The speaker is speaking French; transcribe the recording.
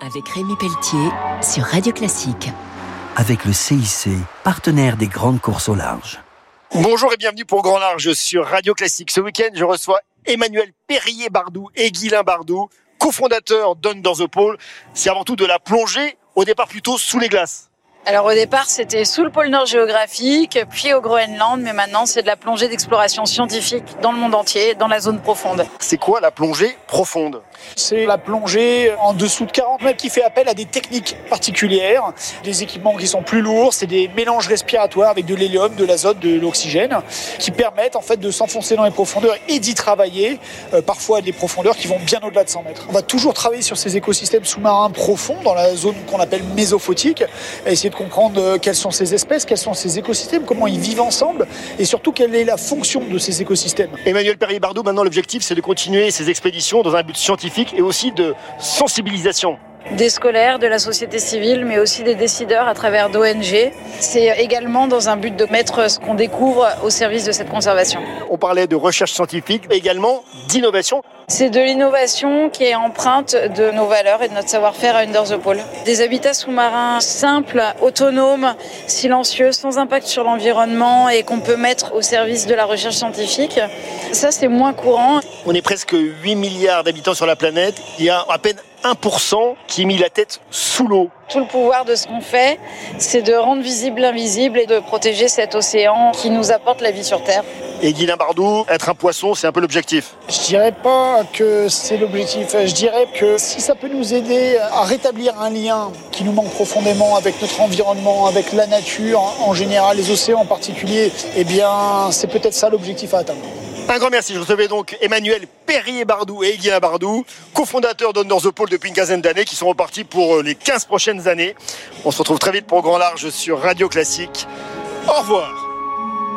avec Rémi Pelletier sur Radio Classique. Avec le CIC, partenaire des grandes courses au large. Bonjour et bienvenue pour Grand Large sur Radio Classique. Ce week-end, je reçois Emmanuel Perrier-Bardou et Guilain Bardou, cofondateurs d'Under the Pole. C'est avant tout de la plongée, au départ plutôt sous les glaces. Alors au départ, c'était sous le pôle Nord géographique, puis au Groenland, mais maintenant c'est de la plongée d'exploration scientifique dans le monde entier, dans la zone profonde. C'est quoi la plongée profonde? C'est la plongée en dessous de 40 mètres qui fait appel à des techniques particulières, des équipements qui sont plus lourds, c'est des mélanges respiratoires avec de l'hélium, de l'azote, de l'oxygène, qui permettent en fait de s'enfoncer dans les profondeurs et d'y travailler, euh, parfois à des profondeurs qui vont bien au-delà de 100 mètres. On va toujours travailler sur ces écosystèmes sous-marins profonds, dans la zone qu'on appelle mésophotique, et essayer de comprendre euh, quelles sont ces espèces, quels sont ces écosystèmes, comment ils vivent ensemble et surtout quelle est la fonction de ces écosystèmes. Emmanuel Perrier-Bardou, maintenant l'objectif c'est de continuer ces expéditions dans un but scientifique et aussi de sensibilisation des scolaires, de la société civile, mais aussi des décideurs à travers d'ONG. C'est également dans un but de mettre ce qu'on découvre au service de cette conservation. On parlait de recherche scientifique, mais également d'innovation. C'est de l'innovation qui est empreinte de nos valeurs et de notre savoir-faire à Under the Pole. Des habitats sous-marins simples, autonomes, silencieux, sans impact sur l'environnement et qu'on peut mettre au service de la recherche scientifique. Ça, c'est moins courant. On est presque 8 milliards d'habitants sur la planète. Il y a à peine 1% qui est mis la tête sous l'eau. Tout le pouvoir de ce qu'on fait, c'est de rendre visible l'invisible et de protéger cet océan qui nous apporte la vie sur Terre. Et Guilain Bardou, être un poisson, c'est un peu l'objectif. Je dirais pas que c'est l'objectif. Je dirais que si ça peut nous aider à rétablir un lien qui nous manque profondément avec notre environnement, avec la nature en général, les océans en particulier, eh bien, c'est peut-être ça l'objectif à atteindre. Un grand merci. Je recevais donc Emmanuel Perrier-Bardou et Guilain Bardou, cofondateurs d'Under the Pole depuis une quinzaine d'années, qui sont repartis pour euh, les 15 prochaines années. On se retrouve très vite pour Grand Large sur Radio Classique. Au revoir.